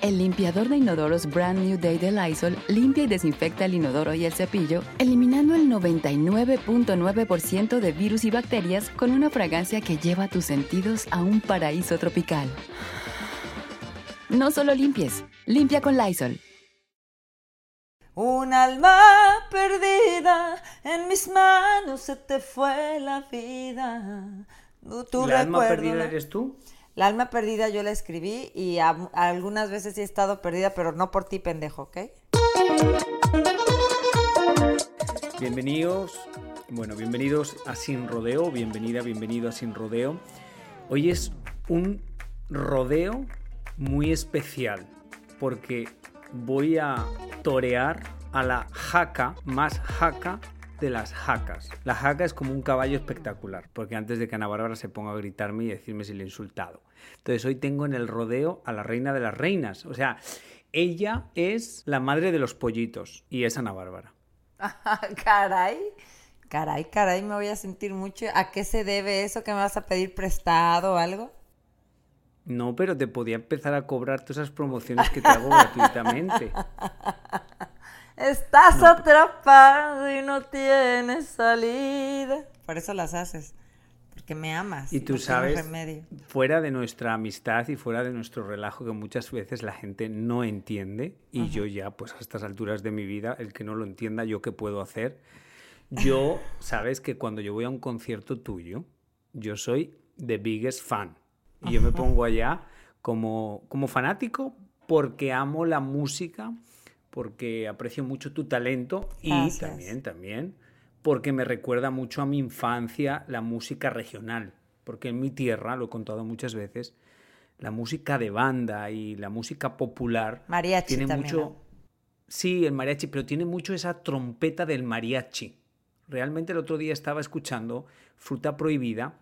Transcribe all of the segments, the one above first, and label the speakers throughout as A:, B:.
A: El limpiador de inodoros Brand New Day de Lysol limpia y desinfecta el inodoro y el cepillo, eliminando el 99.9% de virus y bacterias con una fragancia que lleva tus sentidos a un paraíso tropical. No solo limpies, limpia con Lysol.
B: Un alma perdida, en mis manos se te fue la vida. Tu
C: ¿La alma perdida eres tú?
B: La alma perdida yo la escribí y algunas veces sí he estado perdida, pero no por ti, pendejo, ¿ok?
C: Bienvenidos, bueno, bienvenidos a Sin Rodeo, bienvenida, bienvenido a Sin Rodeo. Hoy es un rodeo muy especial porque voy a torear a la jaca más jaca de las jacas. La jaca es como un caballo espectacular, porque antes de que Ana Bárbara se ponga a gritarme y decirme si le he insultado. Entonces hoy tengo en el rodeo a la reina de las reinas, o sea, ella es la madre de los pollitos y es Ana Bárbara.
B: caray, caray, caray, me voy a sentir mucho. ¿A qué se debe eso? ¿Que me vas a pedir prestado o algo?
C: No, pero te podía empezar a cobrar todas esas promociones que te hago gratuitamente.
B: Estás atrapado y no tienes salida. Por eso las haces, porque me amas.
C: Y tú
B: no
C: sabes, fuera de nuestra amistad y fuera de nuestro relajo, que muchas veces la gente no entiende, y yo ya, pues a estas alturas de mi vida, el que no lo entienda, ¿yo qué puedo hacer? Yo, sabes que cuando yo voy a un concierto tuyo, yo soy the biggest fan. Y yo me pongo allá como, como fanático porque amo la música, porque aprecio mucho tu talento y
B: Gracias.
C: también, también, porque me recuerda mucho a mi infancia la música regional. Porque en mi tierra, lo he contado muchas veces, la música de banda y la música popular
B: Mariachi
C: tiene
B: también,
C: mucho...
B: ¿no?
C: Sí, el mariachi, pero tiene mucho esa trompeta del mariachi. Realmente el otro día estaba escuchando Fruta Prohibida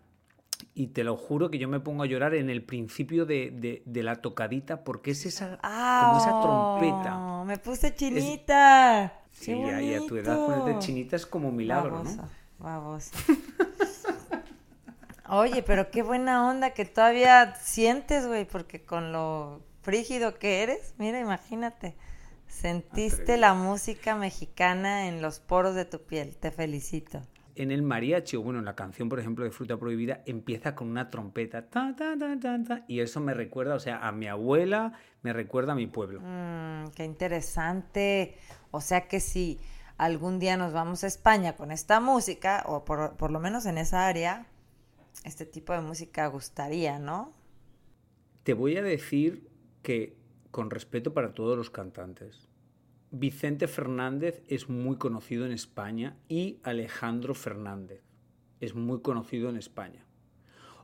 C: y te lo juro que yo me pongo a llorar en el principio de, de- de la tocadita porque es esa, como esa trompeta.
B: Ah, Me puse chinita.
C: Sí, ahí a tu edad ponerte chinita es como un milagro,
B: Baboso,
C: ¿no?
B: baboso. Oye, pero qué buena onda que todavía sientes, güey, porque con lo frígido que eres, mira, imagínate, sentiste
C: Atrevido.
B: la música mexicana en los poros de tu piel. Te felicito.
C: En el mariachi, o bueno, en la canción, por ejemplo, de Fruta Prohibida, empieza con una trompeta, ta, ta, ta, ta, ta, y eso me recuerda, o sea, a mi abuela, me recuerda a mi pueblo.
B: Mm, qué interesante. O sea que si algún día nos vamos a España con esta música, o por, por lo menos en esa área, este tipo de música gustaría, ¿no?
C: Te voy a decir que, con respeto para todos los cantantes, Vicente Fernández es muy conocido en España y Alejandro Fernández es muy conocido en España.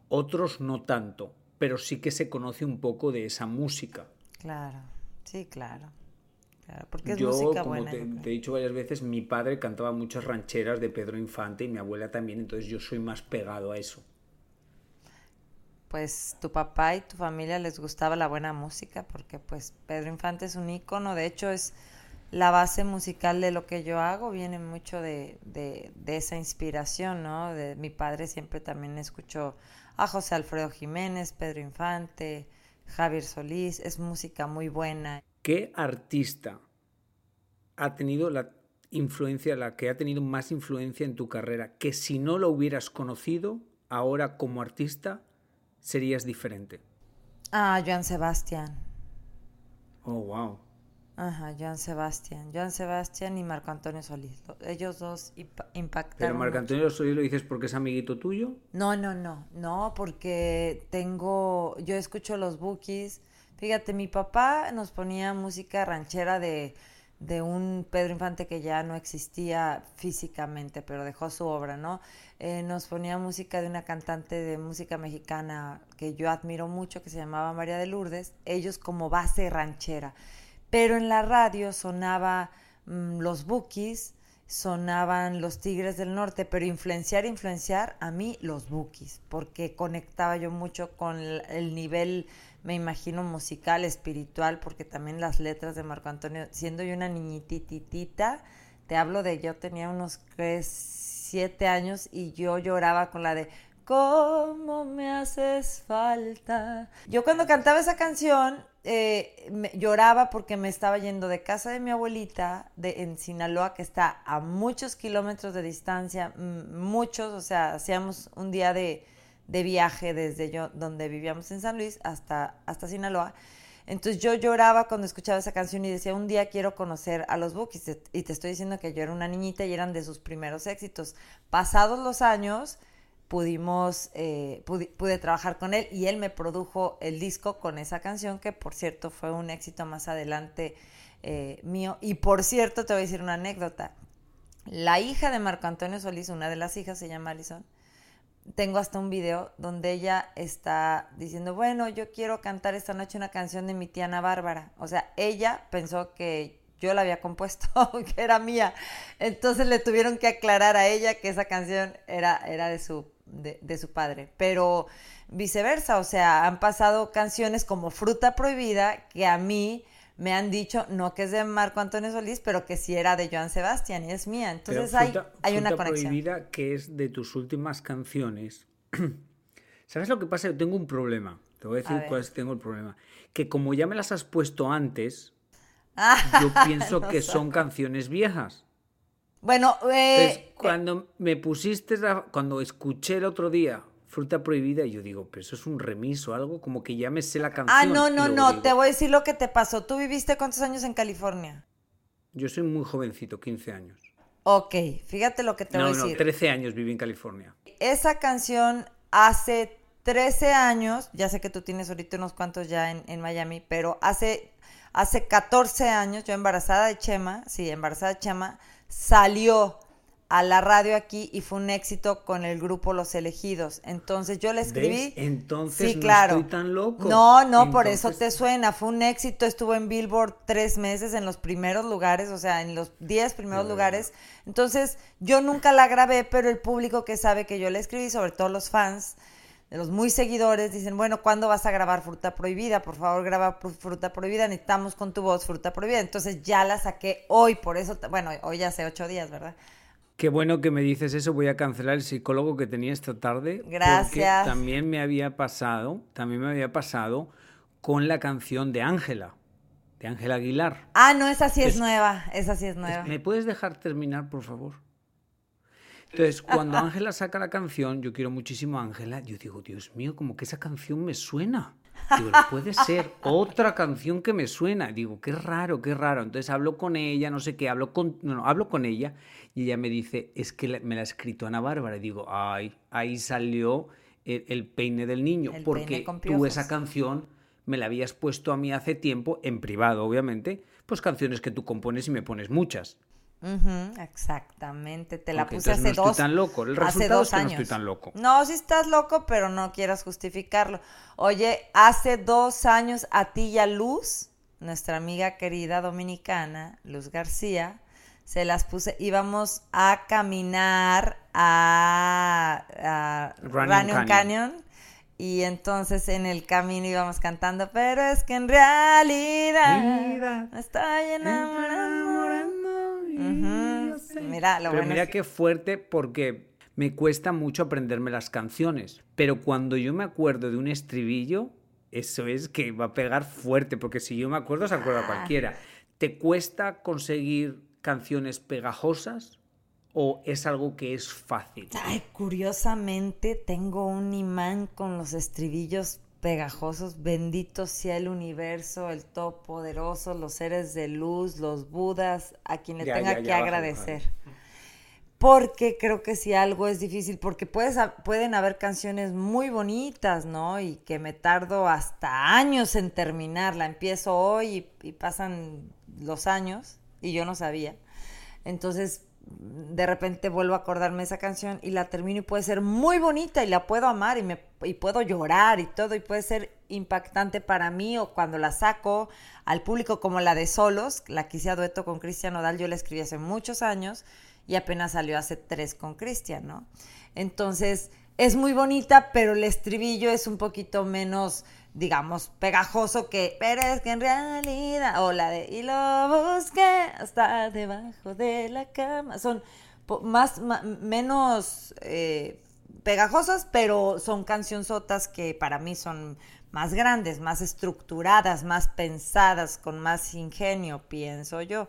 C: Otros no tanto, pero sí que se conoce un poco de esa música.
B: Claro, sí, claro. Claro, porque es
C: Yo,
B: música
C: como
B: buena.
C: te, he dicho varias veces, mi padre cantaba muchas rancheras de Pedro Infante y mi abuela también, entonces yo soy más pegado a eso.
B: Pues tu papá y tu familia les gustaba la buena música, porque pues Pedro Infante es un ícono, de hecho es la base musical de lo que yo hago, viene mucho de, de, de esa inspiración, ¿no? De mi padre siempre también escuchó a José Alfredo Jiménez, Pedro Infante, Javier Solís, es música muy buena.
C: ¿Qué artista ha tenido la influencia, la que ha tenido más influencia en tu carrera, que si no lo hubieras conocido, ahora como artista serías diferente?
B: Ah, Joan Sebastián.
C: Oh, wow.
B: Ajá, Joan Sebastián. Joan Sebastián y Marco Antonio Solís. Lo- Ellos dos impa- impactaron.
C: Pero Marco. Antonio Solís lo dices porque es amiguito tuyo.
B: No, no, no, no, porque tengo, yo escucho los bookies, Fíjate, mi papá nos ponía música ranchera de, de un Pedro Infante que ya no existía físicamente, pero dejó su obra, ¿no? Eh, nos ponía música de una cantante de música mexicana que yo admiro mucho, que se llamaba María de Lourdes, ellos como base ranchera. Pero en la radio sonaba mm, los Bookies, sonaban los Tigres del Norte, pero influenciar, influenciar a mí los Bookies, porque conectaba yo mucho con el nivel me imagino musical, espiritual, porque también las letras de Marco Antonio, siendo yo una niñititita, te hablo de yo tenía unos siete años y yo lloraba con la de ¿Cómo me haces falta? Yo cuando cantaba esa canción eh, lloraba porque me estaba yendo de casa de mi abuelita de, en Sinaloa, que está a muchos kilómetros de distancia, muchos, o sea, hacíamos un día de, de viaje desde yo, donde vivíamos en San Luis hasta, hasta Sinaloa. Entonces yo lloraba cuando escuchaba esa canción y decía, un día quiero conocer a los Bookies. Y te estoy diciendo que yo era una niñita y eran de sus primeros éxitos. Pasados los años, pudimos, eh, pude, trabajar con él y él me produjo el disco con esa canción, que por cierto fue un éxito más adelante eh, mío. Y por cierto, te voy a decir una anécdota. La hija de Marco Antonio Solís, una de las hijas, se llama Alison tengo hasta un video donde ella está diciendo, bueno, yo quiero cantar esta noche una canción de mi tía Ana Bárbara. O sea, ella pensó que yo la había compuesto, que era mía. Entonces le tuvieron que aclarar a ella que esa canción era, era de, su, de, de su padre. Pero viceversa, o sea, han pasado canciones como Fruta Prohibida que a mí me han dicho, no que es de Marco Antonio Solís, pero que sí era de Joan Sebastián y es mía. Entonces hay, hay una conexión.
C: prohibida que es de tus últimas canciones. ¿Sabes lo que pasa? Yo tengo un problema. Te voy a decir cuál es tengo el problema. Que como ya me las has puesto antes, yo pienso que son canciones viejas.
B: Bueno, eh,
C: cuando me pusiste, cuando escuché el otro día fruta prohibida. Y yo digo, pero eso es un remiso, algo como que ya me sé la ah, canción.
B: Ah, no, no, no, te voy a decir lo que te pasó. ¿Tú viviste cuántos años en California?
C: Yo soy muy jovencito, 15 años.
B: Ok, fíjate lo que te voy a decir.
C: No, 13 años viví en California.
B: Esa canción hace 13 años, ya sé que tú tienes ahorita unos cuantos ya en, en Miami, pero hace, hace 14 años, yo embarazada de Chema, sí, embarazada de Chema, salió a la radio aquí y fue un éxito con el grupo Los Elegidos. Entonces yo le escribí.
C: Entonces no estoy tan loco.
B: No, no, por eso te suena. Fue un éxito, estuvo en Billboard tres meses en los primeros lugares, o sea, en los diez primeros lugares. Entonces yo nunca la grabé, pero el público que sabe que yo le escribí, sobre todo los fans, de los muy seguidores, dicen, bueno, ¿cuándo vas a grabar Fruta Prohibida? Por favor, graba Fruta Prohibida, necesitamos con tu voz Fruta Prohibida. Entonces ya la saqué hoy, por eso, bueno, hoy hace ocho días, ¿verdad?
C: Qué bueno que me dices eso. Voy a cancelar el psicólogo que tenía esta tarde.
B: Gracias.
C: Porque también me había pasado, también me había pasado con la canción de Ángela, de Ángela Aguilar.
B: Ah, no, esa sí es, nueva. Esa sí es nueva.
C: ¿Me puedes dejar terminar, por favor? Entonces, cuando Ángela saca la canción, yo quiero muchísimo a Ángela, yo digo, Dios mío, como que esa canción me suena. Digo, no puede ser otra canción que me suena. Digo, qué raro, qué raro. Entonces hablo con ella, no sé qué, hablo con, no, hablo con ella y ella me dice, es que me la ha escrito Ana Bárbara. Y digo, ay, ahí salió el, peine del niño, porque tú esa canción me la habías puesto a mí hace tiempo, en privado obviamente, pues canciones que tú compones y me pones muchas
B: exactamente, te la puse hace
C: no
B: dos.
C: tan loco. El hace dos años. no estoy tan loco.
B: No, si estás loco, pero no quieras justificarlo. Oye, hace dos años a ti y a Luz, nuestra amiga querida dominicana, Luz García, se las puse, íbamos a caminar a, a Running, Canyon. Y entonces en el camino íbamos cantando, pero es que en realidad me Mira, lo
C: Pero mira qué fuerte porque me cuesta mucho aprenderme las canciones. Pero cuando yo me acuerdo de un estribillo, eso es que va a pegar fuerte, porque si yo me acuerdo, se acuerda ah. cualquiera. ¿Te cuesta conseguir canciones pegajosas o es algo que es fácil?
B: Ay, curiosamente tengo un imán con los estribillos pegajosos, bendito sea el universo, el todopoderoso, los seres de luz, los budas, a quien le tenga que agradecer. porque creo que si algo es difícil, porque puedes, pueden haber canciones muy bonitas, ¿no? Y que me tardo hasta años en terminarla. Empiezo hoy y, y pasan los años y yo no sabía. Entonces, de repente vuelvo a acordarme esa canción y la termino y puede ser muy bonita y la puedo amar y, me, y puedo llorar y todo y puede ser impactante para mí o cuando la saco al público como la de Solos, la que a dueto con Cristian Odal, yo la escribí hace muchos años y apenas salió hace tres con Cristian, ¿no? Entonces es muy bonita, pero el estribillo es un poquito menos digamos, pegajoso que, pero es que en realidad, o la de, y lo busqué hasta debajo de la cama, son más, menos eh, pegajosas, pero son cancionzotas que para mí son más grandes, más estructuradas, más pensadas, con más ingenio, pienso yo.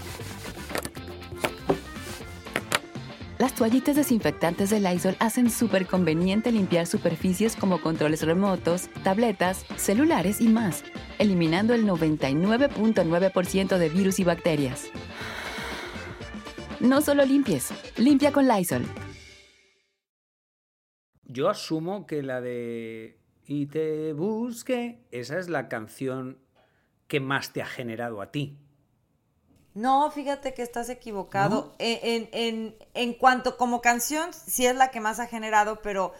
A: Las toallitas desinfectantes de Lysol hacen súper conveniente limpiar superficies como controles remotos, tabletas, celulares y más, eliminando el 99.9% de virus y bacterias. No solo limpies, limpia con Lysol.
C: Yo asumo que la de Y te busque, esa es la canción que más te ha generado a ti.
B: No, fíjate que estás equivocado. En, en, en, cuanto como canción, sí es la que más ha generado, pero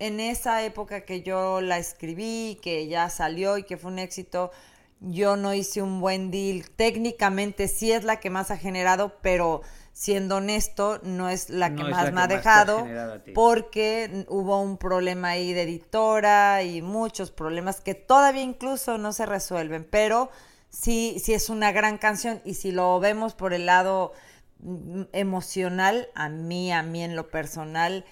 B: en esa época que yo la escribí, que ya salió y que fue un éxito, yo no hice un buen deal. Técnicamente sí es la que más ha generado, pero siendo honesto, no es la que más me ha dejado porque hubo un problema ahí de editora y muchos problemas que todavía incluso no se resuelven, pero sí, sí es una gran canción y si lo vemos por el lado mm, emocional, a mí, a mí en lo personal,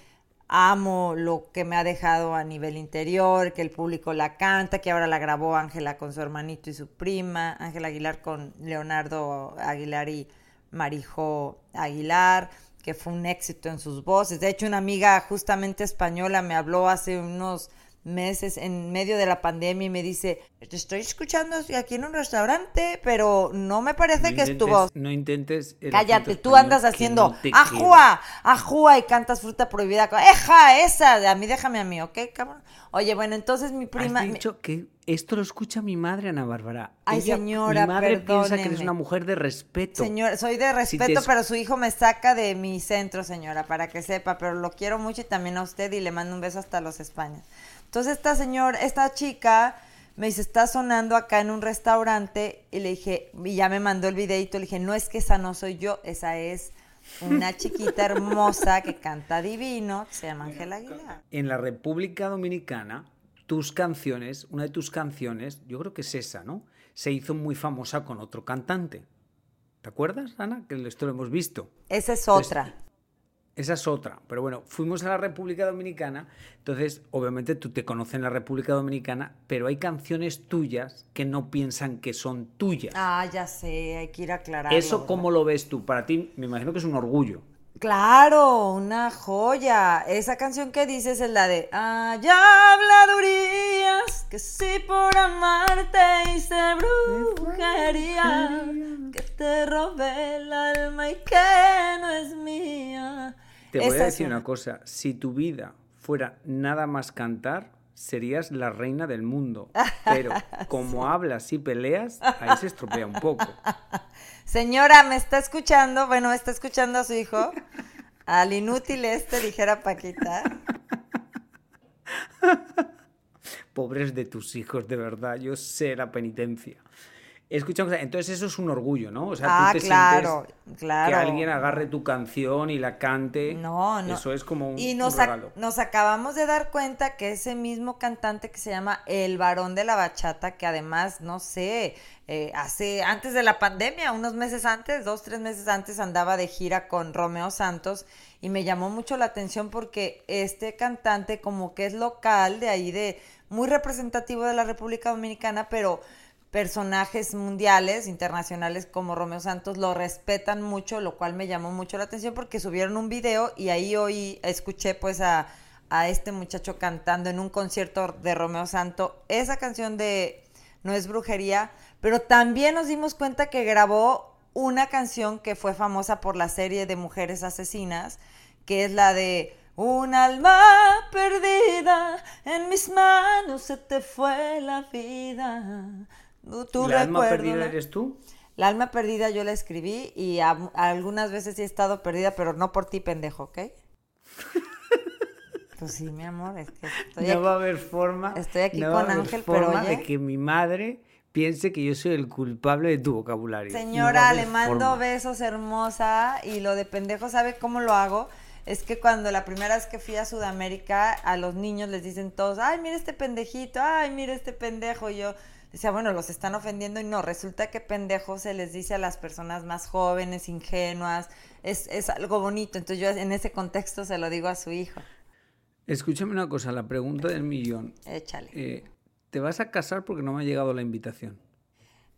B: amo lo que me ha dejado a nivel interior, que el público la canta, que ahora la grabó Ángela con su hermanito y su prima, Ángela Aguilar con Leonardo Aguilar y Marijo Aguilar, que fue un éxito en sus voces. De hecho, una amiga justamente española me habló hace unos meses en medio de la pandemia y me dice, te estoy escuchando aquí en un restaurante, pero no me parece que es tu voz.
C: No intentes...
B: Cállate, tú andas haciendo ajua, ajua y cantas fruta prohibida. Eja, esa, a mí déjame a mí, ¿ok, cabrón? Oye, bueno, entonces mi prima...
C: Has dicho que esto lo escucha mi madre, Ana Bárbara.
B: Ay, señora,
C: Mi madre piensa que eres una mujer de respeto.
B: Señora, soy de respeto, pero su hijo me saca de mi centro, señora, para que sepa, pero lo quiero mucho y también a usted y le mando un beso hasta los Españas. Entonces esta señora, esta chica me dice, está sonando acá en un restaurante y le dije, y ya me mandó el videito, le dije, no es que esa no soy yo, esa es una chiquita hermosa que canta divino, se llama Ángela Aguilar.
C: En la República Dominicana, tus canciones, una de tus canciones, yo creo que es esa, ¿no? Se hizo muy famosa con otro cantante. ¿Te acuerdas, Ana? Que esto lo hemos visto.
B: Esa es otra.
C: Esa es otra. Pero bueno, fuimos a la República Dominicana, entonces obviamente tú te conoces en la República Dominicana, pero hay canciones tuyas que no piensan que son tuyas.
B: Ah, ya sé, hay que ir a aclarar.
C: ¿Eso cómo lo ves tú? Para ti me imagino que es un orgullo.
B: Claro, una joya. Esa canción que dices es la de Hay habladurías que si por amarte hice brujería, que te robé el alma y que no es mía.
C: Te voy a decir una cosa, si tu vida fuera nada más cantar, serías la reina del mundo. Pero como hablas y peleas, ahí se estropea un poco.
B: Señora, ¿me está escuchando? Bueno, está escuchando a su hijo. Al inútil este, dijera Paquita.
C: Pobres de tus hijos, de verdad. Yo sé la penitencia. Escucha, entonces eso es un orgullo, ¿no? O
B: sea,
C: tú
B: te claro, sientes claro.
C: que alguien agarre tu canción y la cante. No, no. Eso es como un,
B: y nos,
C: regalo.
B: nos acabamos de dar cuenta que ese mismo cantante que se llama El Varón de la Bachata, que además, no sé, eh, hace, antes de la pandemia, unos meses antes, dos, tres meses antes, andaba de gira con Romeo Santos y me llamó mucho la atención porque este cantante como que es local de ahí, de muy representativo de la República Dominicana, pero personajes mundiales, internacionales como Romeo Santos lo respetan mucho, lo cual me llamó mucho la atención porque subieron un video y ahí hoy escuché pues a, a este muchacho cantando en un concierto de Romeo Santos esa canción de No es brujería, pero también nos dimos cuenta que grabó una canción que fue famosa por la serie de Mujeres Asesinas, que es la de Un alma perdida, en mis manos se te fue la vida
C: ¿La alma perdida eres tú?
B: La alma perdida yo la escribí y algunas veces sí he estado perdida, pero no por ti, pendejo, ¿ok? pues sí, mi amor, es que
C: estoy no va a haber forma.
B: Estoy aquí con Ángel, pero oye,
C: de que mi madre piense que yo soy el culpable de tu vocabulario.
B: Señora, le mando besos hermosa y lo de pendejo, ¿sabe cómo lo hago? Es que cuando la primera vez que fui a Sudamérica, a los niños les dicen todos, ay, mira este pendejito, ay, mira este pendejo. Y yo, decía, bueno, los están ofendiendo y no, resulta que pendejo se les dice a las personas más jóvenes, ingenuas, es, es algo bonito, entonces yo en ese contexto se lo digo a su hijo.
C: Escúchame una cosa, la pregunta del millón.
B: Échale.
C: Eh, ¿Te vas a casar porque no me ha llegado la invitación?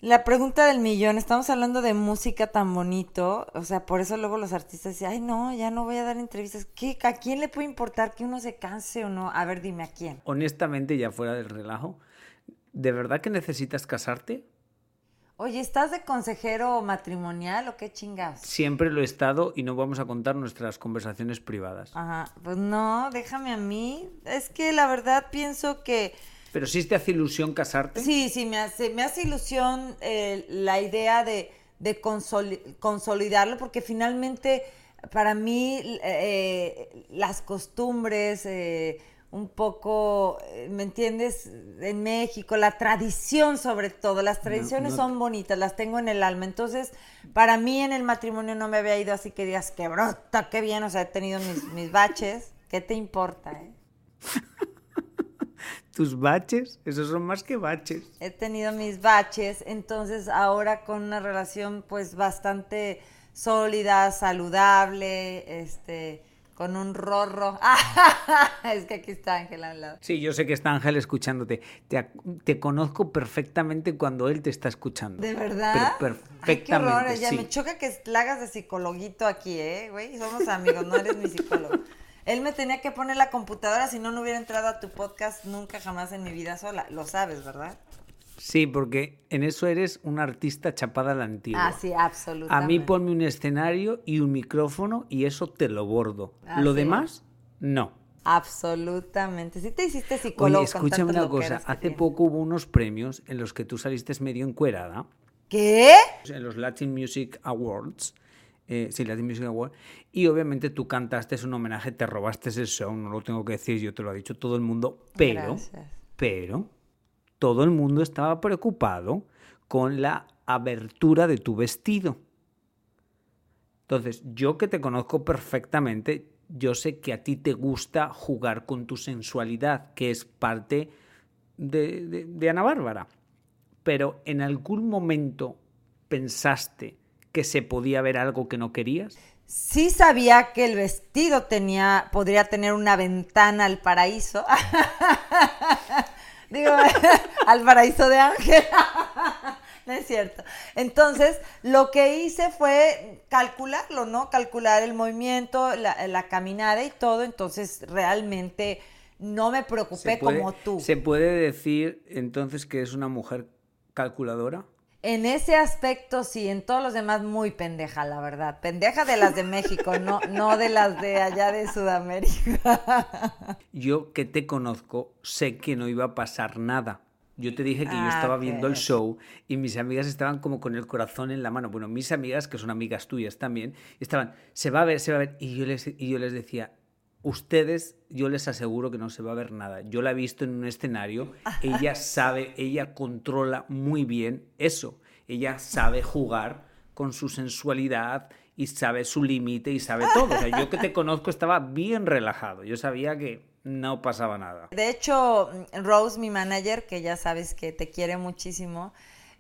B: La pregunta del millón, estamos hablando de música tan bonito, o sea, por eso luego los artistas dicen, ay no, ya no voy a dar entrevistas, ¿Qué, ¿a quién le puede importar que uno se canse o no? A ver, dime a quién.
C: Honestamente, ya fuera del relajo, ¿de verdad que necesitas casarte?
B: Oye, ¿estás de consejero matrimonial o qué chingas?
C: Siempre lo he estado y no vamos a contar nuestras conversaciones privadas.
B: Ajá, pues no, déjame a mí. Es que la verdad pienso que...
C: ¿Pero sí te hace ilusión casarte?
B: Sí, sí, me hace, me hace ilusión eh, la idea de, consolidarlo porque finalmente para mí eh, las costumbres... Eh, un poco, eh, ¿me entiendes? En México, la tradición sobre todo, las tradiciones son bonitas, las tengo en el alma. Entonces, para mí en el matrimonio no me había ido así que digas, qué brota, qué bien, o sea, he tenido mis, mis baches. ¿Qué te importa, eh?
C: ¿Tus baches? Esos son más que baches.
B: He tenido mis baches, entonces ahora con una relación pues bastante sólida, saludable, este con un rorro. es que aquí está Ángel al lado.
C: Sí, yo sé que está Ángel escuchándote. Te, conozco perfectamente cuando él te está escuchando.
B: ¿De verdad?
C: perfectamente.
B: Ya me choca que la hagas de psicologuito aquí, ¿eh, güey? Somos amigos, no eres mi psicólogo. Él me tenía que poner la computadora, si no, no hubiera entrado a tu podcast nunca jamás en mi vida sola. Lo sabes, ¿verdad?
C: Sí, porque en eso eres un artista chapada a la antigua.
B: Ah, sí, absolutamente.
C: A mí ponme un escenario y un micrófono y eso te lo bordo. lo demás, no.
B: Absolutamente. Sí te hiciste psicólogo. Oye,
C: escúchame una cosa. Hace poco hubo unos premios en los que tú saliste medio encuerada.
B: ¿Qué?
C: En los Latin Music Awards. Eh, sí, Latin Music Awards. Y obviamente tú cantaste es un homenaje, te robaste ese show, no lo tengo que decir, yo te lo ha dicho todo el mundo. Pero, pero, todo el mundo estaba preocupado con la abertura de tu vestido. Entonces, yo que te conozco perfectamente, yo sé que a ti te gusta jugar con tu sensualidad, que es parte de, Ana Bárbara. Pero en algún momento pensaste que se podía ver algo que no querías?
B: Sí sabía que el vestido tenía, podría tener una ventana al paraíso. Digo, al paraíso de Ángel. no es cierto. Entonces, lo que hice fue calcularlo, ¿no? Calcular el movimiento, la, caminada y todo. Entonces, realmente no me preocupé como tú.
C: ¿Se puede decir entonces que es una mujer calculadora?
B: En ese aspecto sí, en todos los demás muy pendeja, la verdad. Pendeja de las de México, no, no de las de allá de Sudamérica.
C: Yo que te conozco, sé que no iba a pasar nada. Yo te dije que yo estaba ah, viendo el show y mis amigas estaban como con el corazón en la mano. Bueno, mis amigas, que son amigas tuyas también, estaban, se va a ver, se va a ver. Y yo les, y yo les decía, ustedes, yo les aseguro que no se va a ver nada. Yo la he visto en un escenario, ella sabe, ella controla muy bien eso. ella sabe jugar con su sensualidad y sabe su límite y sabe todo. O sea, yo que te conozco estaba bien relajado. Yo sabía que no pasaba nada.
B: De hecho, Rose, mi manager, que ya sabes que te quiere muchísimo,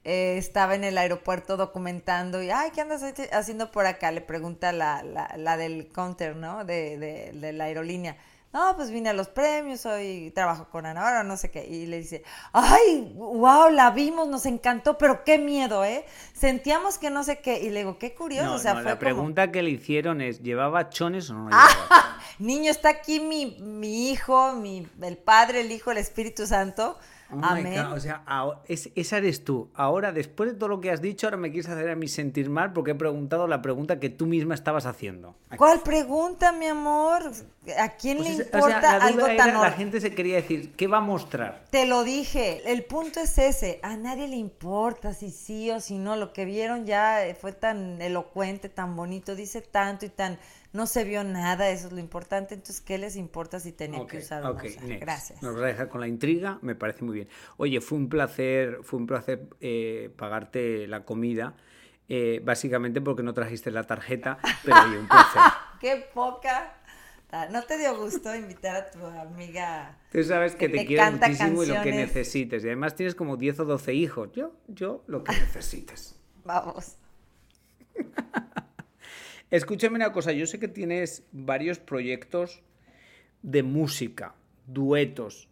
B: eh, estaba en el aeropuerto documentando y, ay, ¿qué andas haciendo por acá? Le pregunta la, la, la del counter, ¿no? De, de, de la aerolínea no, pues vine a los premios, hoy trabajo con Ana ahora no sé qué. Y le dice, ay, wow, la vimos, nos encantó, pero qué miedo, ¿eh? Sentíamos que no sé qué. Y le digo, qué curioso. o sea,
C: la pregunta que le hicieron es, ¿llevaba chones o no? Ah,
B: niño, está aquí mi, mi hijo, mi, el Padre, el Hijo, el Espíritu Santo
C: Oh Amén. O sea, esa eres tú. Ahora, después de todo lo que has dicho, ahora me quieres hacer a mí sentir mal porque he preguntado la pregunta que tú misma estabas haciendo.
B: ¿Cuál pregunta, mi amor? ¿A quién pues le importa algo tan
C: La gente se quería decir, ¿qué va a mostrar?
B: Te lo dije, el punto es ese. A nadie le importa si sí o si no. Lo que vieron ya fue tan elocuente, tan bonito, dice tanto y tan no se vio nada, eso es lo importante. Entonces, ¿qué les importa si tenía que usar o Gracias.
C: Nos va a dejar con la intriga, me parece muy bien. Oye, fue un placer, fue un placer eh, pagarte la comida. Eh, básicamente porque no trajiste la tarjeta, pero oye, un placer.
B: ¡Qué poca! ¿No te dio gusto invitar a tu amiga?
C: Tú sabes que, te, quiero muchísimo y lo que necesites. Y además tienes como 10 o 12 hijos. Yo, yo, lo que necesites.
B: Vamos.
C: Escúchame una cosa, yo sé que tienes varios proyectos de música, duetos.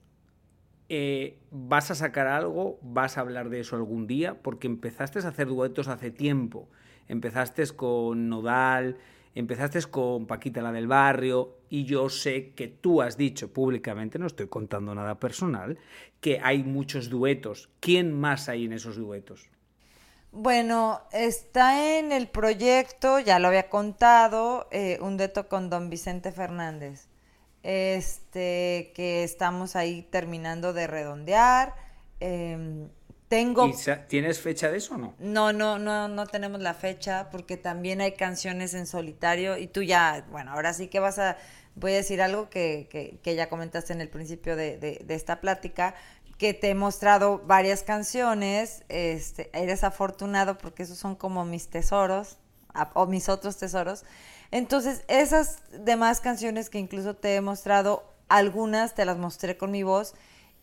C: Eh, ¿Vas a sacar algo? ¿Vas a hablar de eso algún día? Porque empezaste a hacer duetos hace tiempo. Empezaste con Nodal, empezaste con Paquita la del barrio y yo sé que tú has dicho públicamente, no estoy contando nada personal, que hay muchos duetos. ¿Quién más hay en esos duetos?
B: Bueno, está en el proyecto, ya lo había contado, eh, un dueto con don Vicente Fernández, este, que estamos ahí terminando de redondear. Em, tengo...
C: ¿Tienes fecha de eso o no?
B: No, no, no, no tenemos la fecha porque también hay canciones en solitario y tú ya, bueno, ahora sí que vas a, voy a decir algo que, que, que ya comentaste en el principio de, de, de esta plática, que te he mostrado varias canciones. Este, eres afortunado porque esos son como mis tesoros o mis otros tesoros. Entonces, esas demás canciones que incluso te he mostrado, algunas te las mostré con mi voz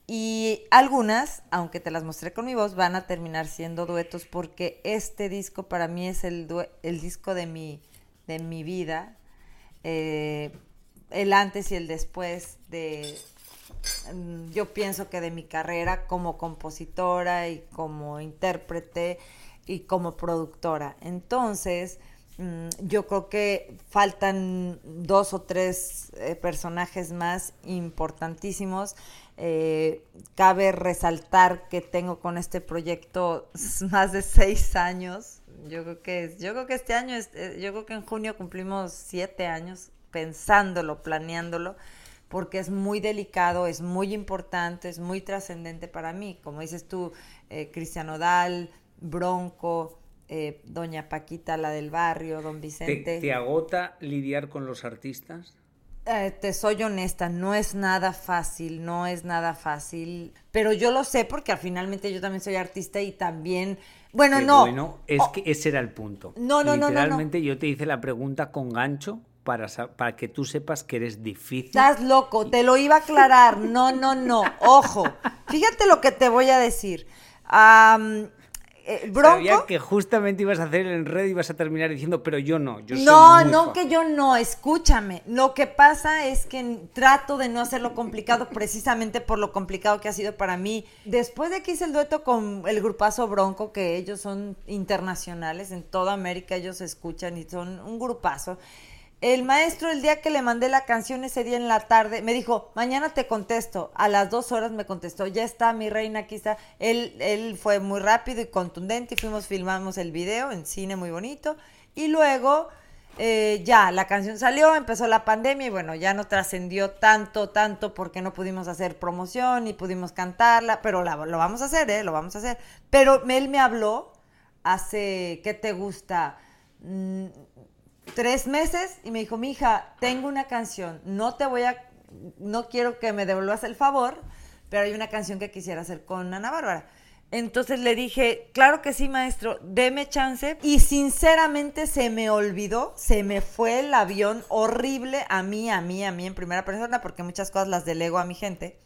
B: y algunas, aunque te las mostré con mi voz, van a terminar siendo duetos porque este disco para mí es el, el disco de mi, de mi vida, eh, el antes y el después de, yo pienso que de mi carrera como compositora y como intérprete y como productora. Entonces, mm, yo creo que faltan dos o tres eh, personajes más importantísimos. Eh, cabe resaltar que tengo con este proyecto más de seis años. Yo creo que, yo creo que este año, eh, yo creo que en junio cumplimos siete años pensándolo, planeándolo porque es muy delicado, es muy importante, es muy trascendente para mí. Como dices tú, eh, Cristian Odal, Bronco, eh, Doña Paquita, la del barrio, Don Vicente.
C: ¿Te, agota lidiar con los artistas?
B: Eh, te soy honesta, no es nada fácil, no es nada fácil, pero yo lo sé porque finalmente yo también soy artista y también, bueno, no.
C: Bueno, es oh. que ese era el punto.
B: No, no, no.
C: Literalmente yo te hice la pregunta con gancho para, para que tú sepas que eres difícil.
B: Estás loco, te lo iba a aclarar. No, no, no. Ojo, fíjate lo que te voy a decir. Eh, Bronco. Sabía
C: que justamente ibas a hacer el enredo y ibas a terminar diciendo, pero yo no. Yo
B: no, no que yo no, escúchame. Lo que pasa es que trato de no hacerlo complicado precisamente por lo complicado que ha sido para mí. Después de que hice el dueto con el grupazo Bronco, que ellos son internacionales, en toda América ellos escuchan y son un grupazo. El maestro, el día que le mandé la canción ese día en la tarde, me dijo, mañana te contesto. A las dos horas me contestó, ya está, mi reina, está. Él, él fue muy rápido y contundente y fuimos, filmamos el video en cine muy bonito. Y luego, eh, ya, la canción salió, empezó la pandemia y bueno, ya no trascendió tanto, tanto porque no pudimos hacer promoción y pudimos cantarla, pero lo vamos a hacer, ¿eh? Lo vamos a hacer. Pero él me habló hace, ¿qué te gusta? Mm, tres meses y me dijo, mi hija, tengo una canción, no te voy a, no quiero que me devuelvas el favor, pero hay una canción que quisiera hacer con Ana Bárbara. Entonces le dije, claro que sí, maestro, deme chance. Y sinceramente se me olvidó, se me fue el avión horrible a mí, a mí, a mí en primera persona, porque muchas cosas las delego a mi gente.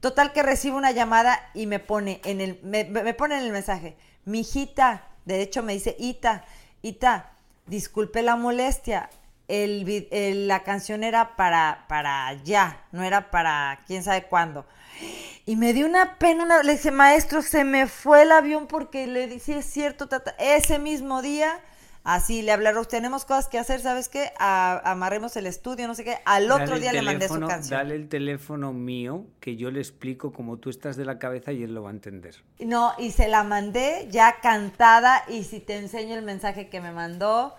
B: Total que recibo una llamada y me pone en el, me, me pone en el mensaje, mi hijita, de hecho me dice, Ita, Ita, disculpe la molestia, el, el, la canción era para, para ya, no era para quién sabe cuándo. Y me dio una pena, le dije, maestro, se me fue el avión porque le dije, es cierto, tata. ese mismo día, así le hablaron, tenemos cosas que hacer, ¿sabes qué? amarremos el estudio, no sé qué. Al otro día le mandé su canción.
C: Dale el teléfono mío, que yo le explico cómo tú estás de la cabeza y él lo va a entender.
B: No, y se la mandé ya cantada, y si te enseño el mensaje que me mandó,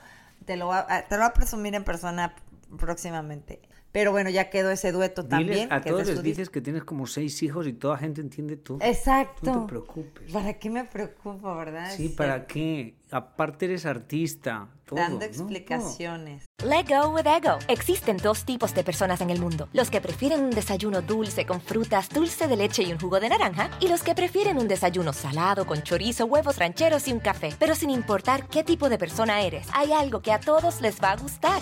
B: te lo, te lo voy a presumir en persona próximamente. Pero bueno, ya quedó ese dueto también.
C: A todos les dices que tienes como seis hijos y toda gente entiende todo.
B: Exacto.
C: No te preocupes.
B: ¿Para qué me preocupo, verdad?
C: Sí, ¿para qué? Aparte eres artista.
B: Dando explicaciones.
D: Let go with ego. Existen dos tipos de personas en el mundo: los que prefieren un desayuno dulce con frutas, dulce de leche y un jugo de naranja, y los que prefieren un desayuno salado con chorizo, huevos rancheros y un café. Pero sin importar qué tipo de persona eres, hay algo que a todos les va a gustar.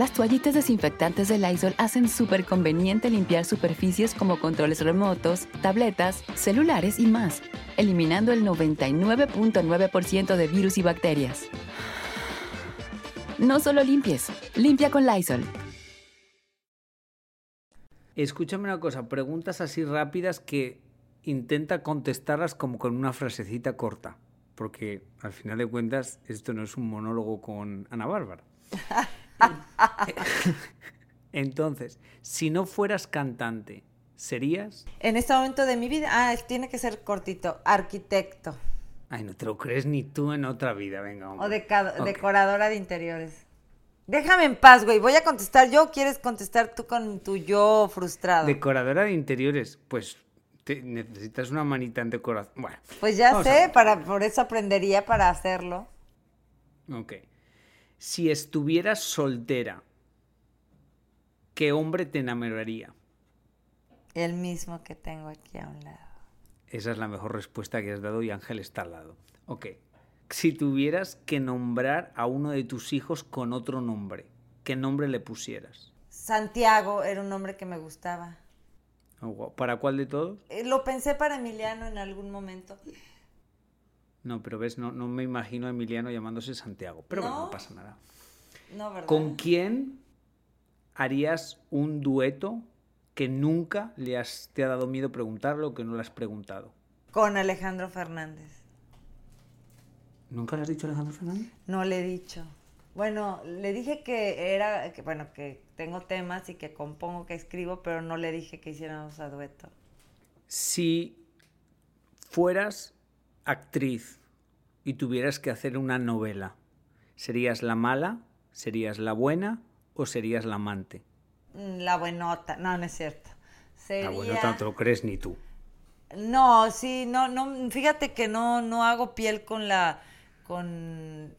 A: Las toallitas desinfectantes de Lysol hacen súper conveniente limpiar superficies como controles remotos, tabletas, celulares y más, eliminando el 99.9% de virus y bacterias. No solo limpies, limpia con Lysol.
C: Escúchame una cosa, preguntas así rápidas que intenta contestarlas como con una frasecita corta, porque al final de cuentas esto no es un monólogo con Ana Bárbara. Entonces, si no fueras cantante, ¿serías?
B: En este momento de mi vida, ah, tiene que ser cortito, arquitecto.
C: Ay, no te lo crees ni tú en otra vida, venga.
B: O decoradora de interiores. Déjame en paz, güey. Voy a contestar yo. ¿Quieres contestar tú con tu yo frustrado?
C: Decoradora de interiores. Pues necesitas una manita en decoración. Bueno.
B: Pues ya sé, para, por eso aprendería para hacerlo.
C: Ok si estuvieras soltera, ¿qué hombre te enamoraría?
B: El mismo que tengo aquí a un lado.
C: Esa es la mejor respuesta que has dado y Ángel está al lado. Ok. Si tuvieras que nombrar a uno de tus hijos con otro nombre, ¿qué nombre le pusieras?
B: Santiago era un nombre que me gustaba.
C: Oh, ¿Para cuál de todos?
B: Eh, lo pensé para Emiliano en algún momento.
C: No, pero ves, no, no me imagino a Emiliano llamándose Santiago. Pero bueno, no pasa nada.
B: No, ¿verdad?
C: ¿Con quién harías un dueto que nunca le has, te ha dado miedo preguntarlo o que no le has preguntado?
B: Con Alejandro Fernández.
C: ¿Nunca le has dicho a Alejandro Fernández?
B: No le he dicho. Bueno, le dije que era, que, bueno, que tengo temas y que compongo, que escribo, pero no le dije que hiciéramos a dueto.
C: Si fueras actriz y tuvieras que hacer una novela, ¿serías la mala, serías la buena o serías la amante?
B: Mm, la buenota, no, no es cierto.
C: La buenota no te lo crees ni tú.
B: No, sí, no, no, fíjate que no, no hago piel con la, con,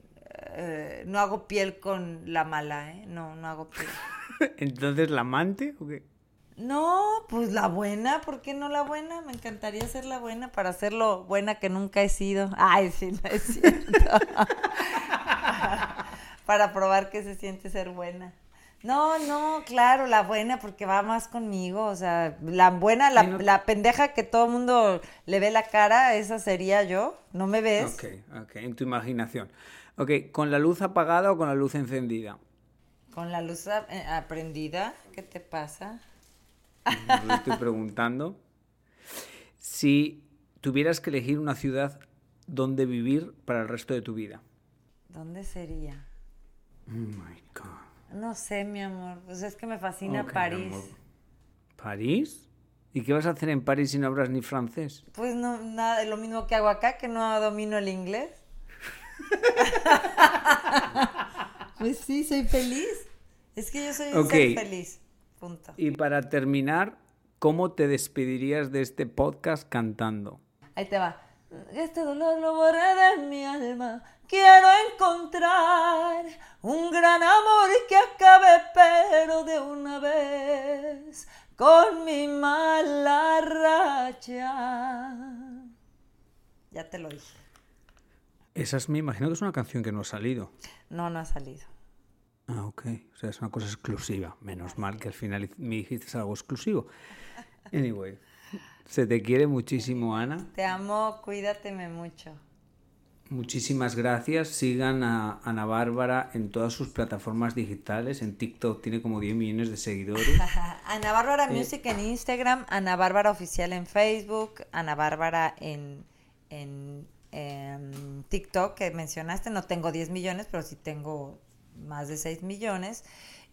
B: eh, no hago piel con la mala, ¿eh? No, no hago piel.
C: Entonces, ¿la amante o qué?
B: No, pues la buena, ¿por qué no la buena? Me encantaría ser la buena para ser lo buena que nunca he sido. Ay, sí, no es cierto. para probar que se siente ser buena. No, no, claro, la buena porque va más conmigo, o sea, la buena, la, la pendeja que todo el mundo le ve la cara, esa sería yo, ¿no me ves?
C: Ok, ok, en tu imaginación. Ok, ¿con la luz apagada o con la luz encendida?
B: Con la luz eh, aprendida, ¿qué te pasa?
C: Estoy preguntando. Si tuvieras que elegir una ciudad donde vivir para el resto de tu vida.
B: ¿Dónde sería?
C: Oh my God.
B: No sé, mi amor. Pues es que me fascina París.
C: ¿París? ¿Y qué vas a hacer en París si no hablas ni francés?
B: Pues no, nada, lo mismo que hago acá, que no domino el inglés. pues sí, soy feliz. Es que yo soy un ser feliz. Punto.
C: Y para terminar, ¿cómo te despedirías de este podcast cantando?
B: Ahí te va. Este dolor lo borré de mi alma. Quiero encontrar un gran amor que acabe, pero de una vez con mi mala racha. Ya te lo dije.
C: Esa es, me imagino que es una canción que no ha salido.
B: No, no ha salido.
C: Ah, ok. O sea, es una cosa exclusiva. Menos mal que al final me dijiste algo exclusivo. Anyway, se te quiere muchísimo, Ana.
B: Te amo, cuídateme mucho.
C: Muchísimas gracias. Sigan a Ana Bárbara en todas sus plataformas digitales. En TikTok tiene como 10 millones de seguidores.
B: Ana Bárbara eh, Music en Instagram, Ana Bárbara Oficial en Facebook, Ana Bárbara en, en, en TikTok que mencionaste. No tengo 10 millones, pero sí tengo más de 6 millones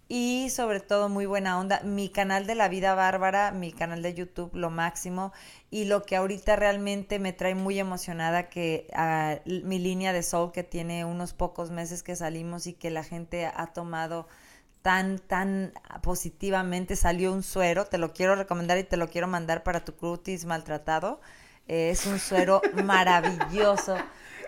B: y sobre todo muy buena onda. Mi canal de la vida bárbara, mi canal de YouTube, lo máximo. Y lo que ahorita realmente me trae muy emocionada, que ah, mi línea de soul que tiene unos pocos meses que salimos y que la gente ha tomado tan, tan positivamente, salió un suero, te lo quiero recomendar y te lo quiero mandar para tu cutis maltratado. es un suero maravilloso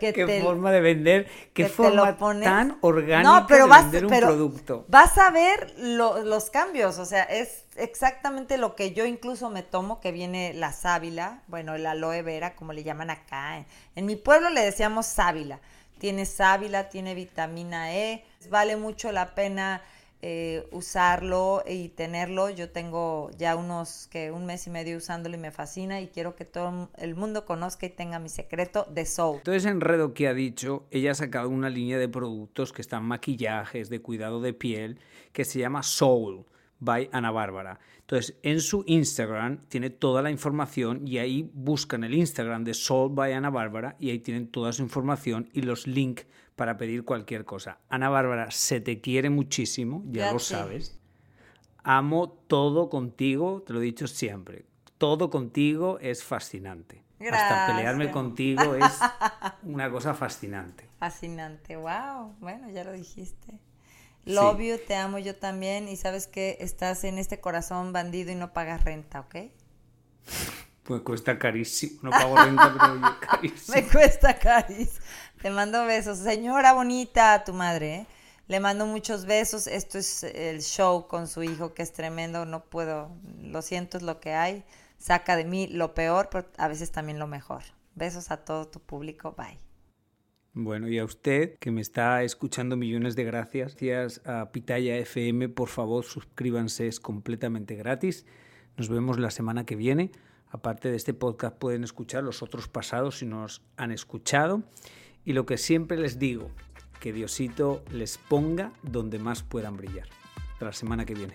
C: qué forma de vender, qué forma tan orgánica pero de vender un producto.
B: Vas a ver los cambios, o sea, es exactamente lo que yo incluso me tomo, que viene la sábila, bueno, el aloe vera, como le llaman acá. En, mi pueblo le decíamos sábila. Tiene sábila, tiene vitamina E, vale mucho la pena eh, usarlo y tenerlo. Yo tengo ya unos que un mes y medio usándolo y me fascina y quiero que todo el mundo conozca y tenga mi secreto de Soul.
C: Entonces Enredo que ha dicho, ella ha sacado una línea de productos que están maquillajes, de cuidado de piel, que se llama Soul by Ana Bárbara. Entonces, en su Instagram tiene toda la información y ahí buscan el Instagram de Soul by Ana Bárbara y ahí tienen toda su información y los links para pedir cualquier cosa. Ana Bárbara, se te quiere muchísimo, ya lo sabes. Amo todo contigo, te lo he dicho siempre. Todo contigo es fascinante. Hasta pelearme contigo es una cosa fascinante.
B: Fascinante, wow. Bueno, ya lo dijiste. Love you, te amo yo también. Y sabes que estás en este corazón bandido y no pagas renta, ¿ok?
C: Pues cuesta carísimo. No pago renta, pero carísimo.
B: Me cuesta carísimo. Te mando besos. Señora bonita, tu madre. ¿eh? Le mando muchos besos. Esto es el show con su hijo, que es tremendo. No puedo. Lo siento, es lo que hay. Saca de mí lo peor, pero a veces también lo mejor. Besos a todo tu público. Bye.
C: Bueno, y a usted que me está escuchando, millones de gracias. Gracias a Pitaya FM, por favor, suscríbanse, es completamente gratis. Nos vemos la semana que viene. Aparte de este podcast, pueden escuchar los otros pasados si nos han escuchado. Y lo que siempre les digo, que Diosito les ponga donde más puedan brillar. Hasta la semana que viene.